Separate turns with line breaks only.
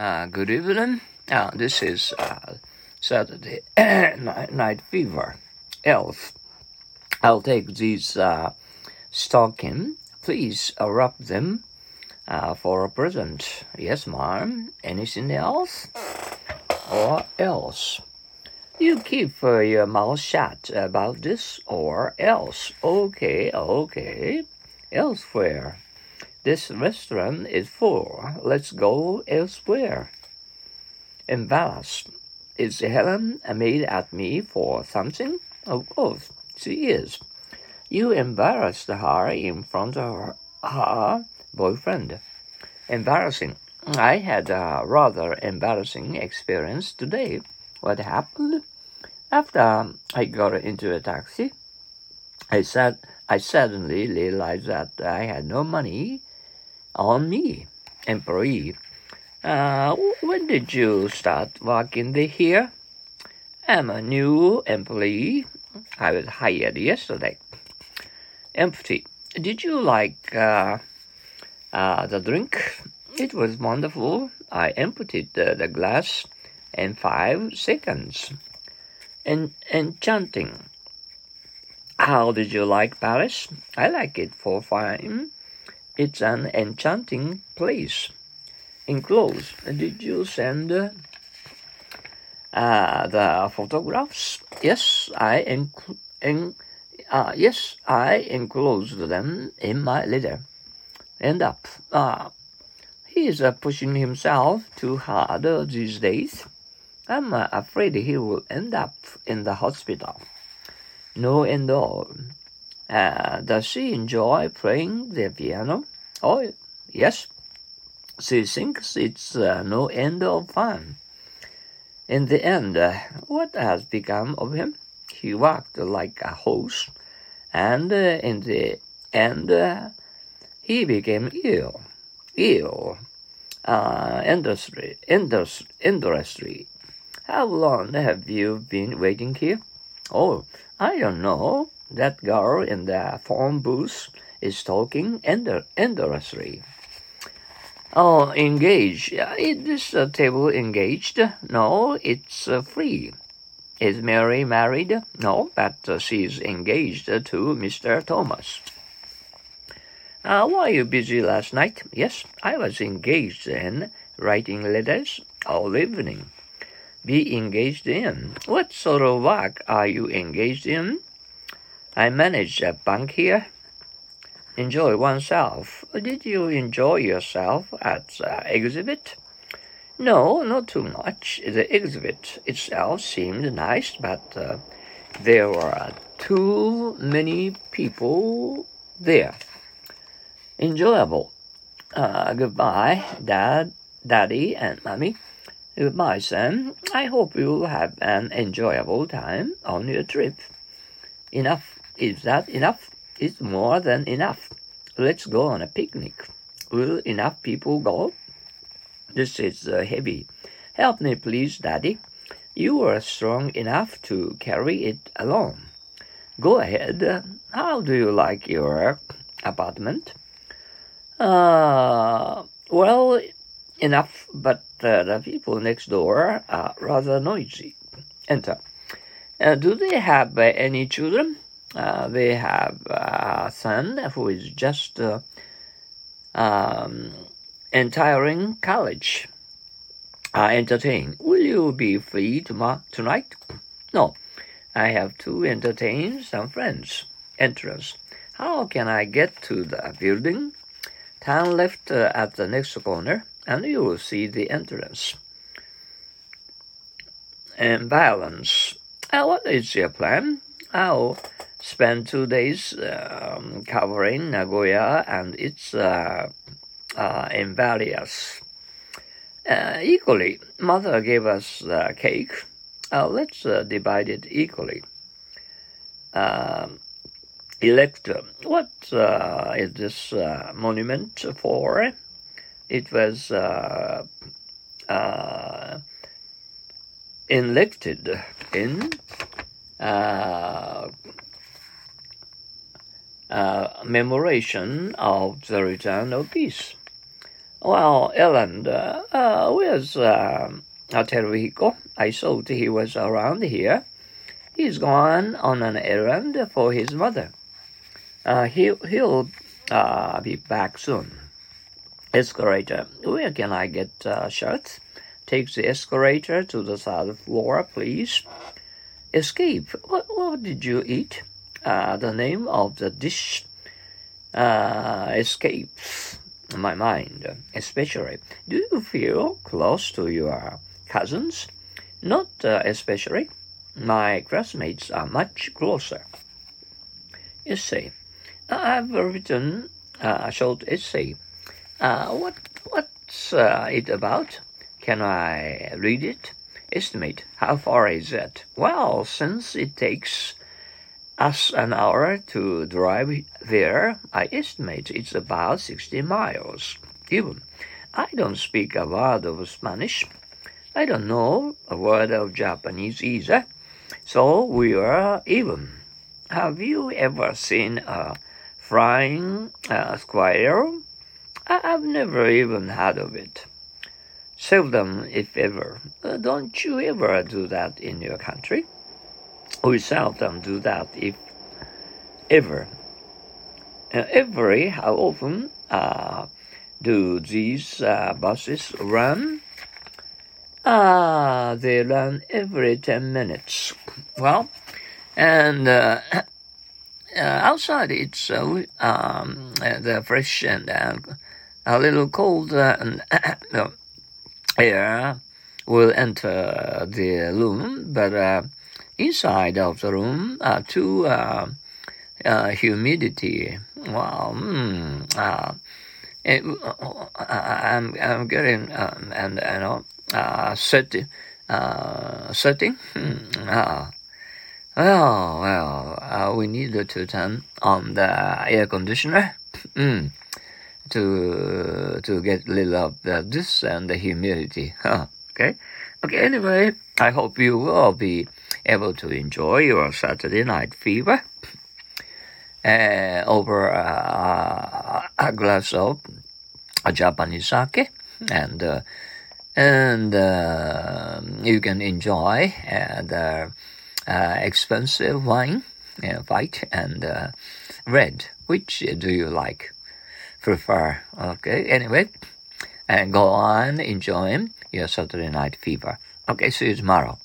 Uh, good evening. Uh, this is uh, Saturday night, fever. Elf. I'll take these uh. Please wrap them uh, for a present. Yes, ma'am. Anything else? Or else? You keep uh, your mouth shut about this or else. Okay, okay. Elsewhere. This restaurant is full. Let's go elsewhere. Embarrassed. Is Helen made at me for something? Of course, she is. You embarrassed her in front of her, her boyfriend. Embarrassing. I had a rather embarrassing experience today. What happened? After I got into a taxi, I said I suddenly realized that I had no money on me, employee. Uh, when did you start working here? I'm a new employee. I was hired yesterday. Empty. Did you like uh, uh, the drink? It was wonderful. I emptied the, the glass in five seconds. En- enchanting. How did you like Paris? I like it for fine. It's an enchanting place. Enclosed. Did you send uh, the photographs? Yes, I enc- en- uh, yes, I enclosed them in my letter. End up. Uh, he's uh, pushing himself too hard these days. I'm uh, afraid he will end up in the hospital. No end all. Uh, does she enjoy playing the piano? Oh, yes. She thinks it's uh, no end of fun. In the end, uh, what has become of him? He worked like a horse, and uh, in the end, uh, he became ill. Ill. Uh, industry, industry, industry. How long have you been waiting here? Oh, I don't know. That girl in the phone booth is talking ender- endlessly. Oh, engaged. Is this uh, table engaged? No, it's uh, free. Is Mary married? No, but uh, she's engaged to Mr. Thomas. Uh, were you busy last night? Yes, I was engaged in writing letters all evening. Be engaged in. What sort of work are you engaged in? I manage a bank here. Enjoy oneself. Did you enjoy yourself at the exhibit? No, not too much. The exhibit itself seemed nice, but uh, there were too many people there. Enjoyable. Uh, goodbye, Dad, Daddy, and Mommy. Goodbye, Sam. I hope you'll have an enjoyable time on your trip. Enough. Is that enough? It's more than enough. Let's go on a picnic. Will enough people go? This is uh, heavy. Help me, please, Daddy. You are strong enough to carry it alone. Go ahead. How do you like your apartment? Uh, well, enough, but uh, the people next door are rather noisy. Enter. Uh, do they have uh, any children? Uh, they have a son who is just uh, um, entering college. Uh, entertain. Will you be free tomorrow tonight? No, I have to entertain some friends. Entrance. How can I get to the building? Turn left uh, at the next corner, and you will see the entrance. And balance. Uh, what is your plan? I'll spend two days um, covering Nagoya and its uh, uh. Uh, equally, mother gave us cake. Uh, let's uh, divide it equally. Um, elector, what uh, is this uh, monument for? It was uh, uh, elected in uh, uh, memoration of the return of peace. Well, Ellen, uh, where's uh, Teruhiko? I thought he was around here. He's gone on an errand for his mother. Uh, he, he'll uh, be back soon. Escalator. Where can I get uh, shirts? Take the escalator to the third floor, please. Escape. What, what did you eat? Uh, the name of the dish uh, escapes my mind, especially. Do you feel close to your cousins? Not uh, especially. My classmates are much closer. Essay. I've written a short essay. Uh, what what's uh, it about? Can I read it? Estimate. How far is it? Well, since it takes us an hour to drive there, I estimate it's about 60 miles. Even. I don't speak a word of Spanish. I don't know a word of Japanese either. So we are even. Have you ever seen a flying uh, squirrel? I've never even heard of it. Seldom, if ever. Uh, don't you ever do that in your country? We seldom do that, if ever. Uh, every, how often uh, do these uh, buses run? Ah, they run every 10 minutes. Well, and uh, uh, outside it's uh, um, the fresh and a little cold and air will enter the room, but inside of the room, uh, to uh, uh, humidity. Wow. Mm, uh, it, I'm, I'm getting um, and you know uh, setting uh, setting. Hmm, uh, well, well, uh, we need to turn on the air conditioner mm, to to get little of the, this and the humidity. Huh, okay, okay. Anyway, I hope you will be able to enjoy your Saturday night fever uh, over uh, a glass of a Japanese sake, and uh, and uh, you can enjoy uh, the uh, expensive wine, white and red. Which do you like? Prefer? Okay. Anyway, and go on enjoying your Saturday night fever. Okay. See you tomorrow.